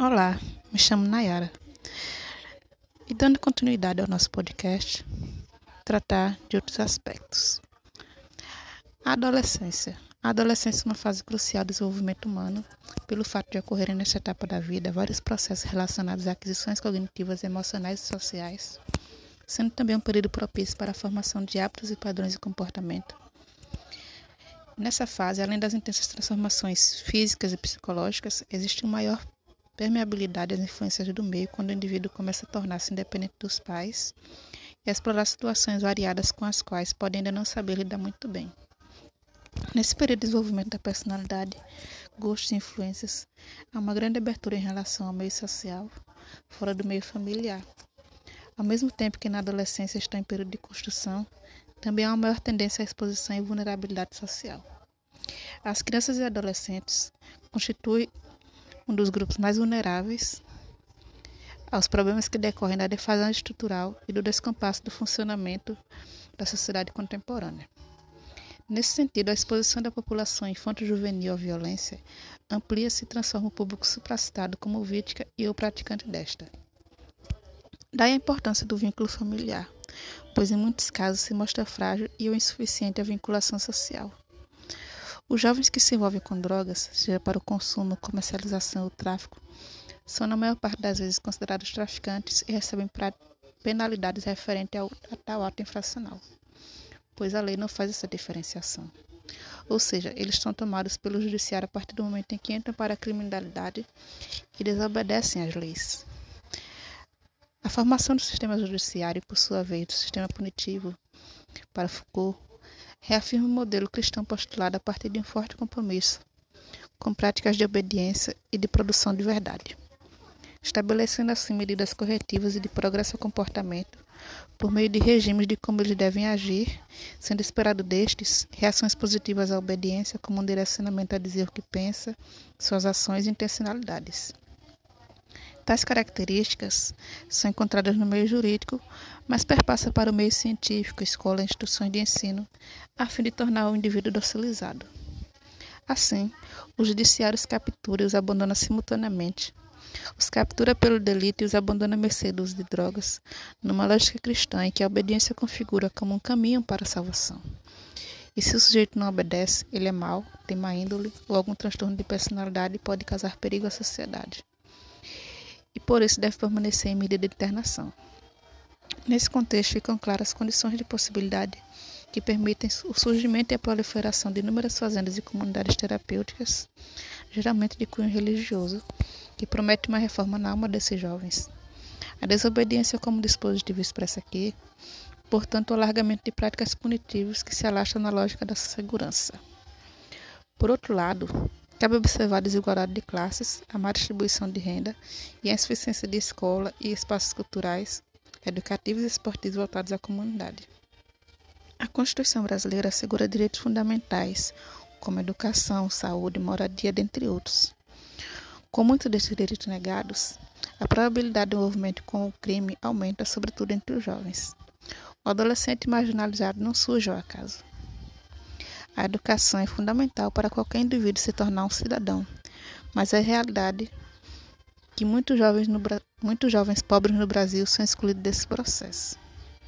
Olá, me chamo Nayara. E dando continuidade ao nosso podcast, tratar de outros aspectos. A adolescência. A adolescência é uma fase crucial do desenvolvimento humano, pelo fato de ocorrerem nesta etapa da vida vários processos relacionados a aquisições cognitivas, emocionais e sociais, sendo também um período propício para a formação de hábitos e padrões de comportamento. Nessa fase, além das intensas transformações físicas e psicológicas, existe um maior permeabilidade às influências do meio quando o indivíduo começa a tornar-se independente dos pais e a explorar situações variadas com as quais pode ainda não saber lidar muito bem. Nesse período de desenvolvimento da personalidade, gostos e influências, há uma grande abertura em relação ao meio social, fora do meio familiar. Ao mesmo tempo que na adolescência está em período de construção, também há uma maior tendência à exposição e vulnerabilidade social. As crianças e adolescentes constituem um dos grupos mais vulneráveis aos problemas que decorrem da defasagem estrutural e do descompasso do funcionamento da sociedade contemporânea. Nesse sentido, a exposição da população infanto-juvenil à violência amplia-se e transforma o público supracitado como vítima e o praticante desta. Daí a importância do vínculo familiar, pois em muitos casos se mostra frágil e ou insuficiente a vinculação social. Os jovens que se envolvem com drogas, seja para o consumo, comercialização ou tráfico, são na maior parte das vezes considerados traficantes e recebem penalidades referentes a tal ato infracional, pois a lei não faz essa diferenciação. Ou seja, eles são tomados pelo judiciário a partir do momento em que entram para a criminalidade e desobedecem às leis. A formação do sistema judiciário, por sua vez, do sistema punitivo, para Foucault, reafirma o modelo cristão postulado a partir de um forte compromisso com práticas de obediência e de produção de verdade, estabelecendo assim medidas corretivas e de progresso ao comportamento por meio de regimes de como eles devem agir, sendo esperado destes reações positivas à obediência como um direcionamento a dizer o que pensa, suas ações e intencionalidades. Tais características são encontradas no meio jurídico, mas perpassa para o meio científico, escola instituições de ensino, a fim de tornar o indivíduo docilizado. Assim, o judiciário os captura e os abandona simultaneamente. Os captura pelo delito e os abandona à mercê do uso de drogas, numa lógica cristã em que a obediência configura como um caminho para a salvação. E se o sujeito não obedece, ele é mau, tem má índole ou algum transtorno de personalidade e pode causar perigo à sociedade por isso deve permanecer em medida de internação. Nesse contexto ficam claras as condições de possibilidade que permitem o surgimento e a proliferação de inúmeras fazendas e comunidades terapêuticas, geralmente de cunho religioso, que prometem uma reforma na alma desses jovens. A desobediência como dispositivo expressa aqui, portanto, o alargamento de práticas punitivas que se alastram na lógica da segurança. Por outro lado, Cabe observar a desigualdade de classes, a má distribuição de renda e a insuficiência de escola e espaços culturais, educativos e esportivos voltados à comunidade. A Constituição brasileira assegura direitos fundamentais, como educação, saúde, moradia, dentre outros. Com muitos desses direitos negados, a probabilidade de envolvimento com o crime aumenta, sobretudo entre os jovens. O adolescente marginalizado não surge ao acaso. A educação é fundamental para qualquer indivíduo se tornar um cidadão, mas é realidade que muitos jovens, no, muitos jovens pobres no Brasil são excluídos desse processo.